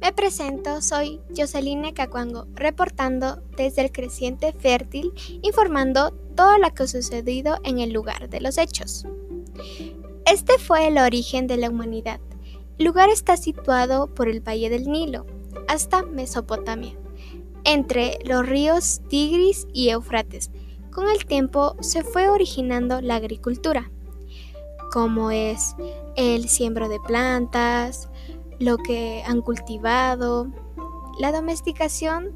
Me presento, soy Joseline Cacuango, reportando desde el creciente fértil, informando todo lo que ha sucedido en el lugar de los hechos. Este fue el origen de la humanidad. El lugar está situado por el Valle del Nilo, hasta Mesopotamia, entre los ríos Tigris y Eufrates. Con el tiempo se fue originando la agricultura, como es el siembro de plantas, lo que han cultivado, la domesticación,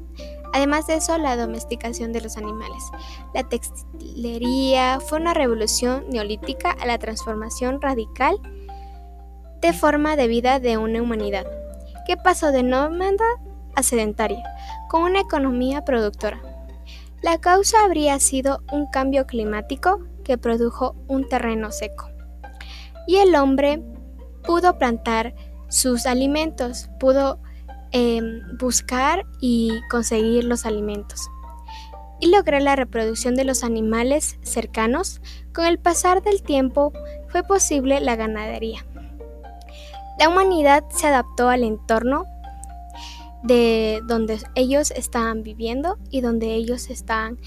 además de eso, la domesticación de los animales. La textilería fue una revolución neolítica a la transformación radical de forma de vida de una humanidad, que pasó de nómada a sedentaria, con una economía productora. La causa habría sido un cambio climático que produjo un terreno seco. Y el hombre pudo plantar sus alimentos, pudo em, buscar y conseguir los alimentos y lograr la reproducción de los animales cercanos. Con el pasar del tiempo fue posible la ganadería. La humanidad se adaptó al entorno de donde ellos estaban viviendo y donde ellos estaban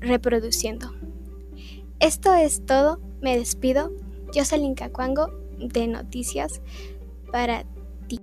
reproduciendo. Esto es todo, me despido. Yo soy Linka Cuango de Noticias para ti.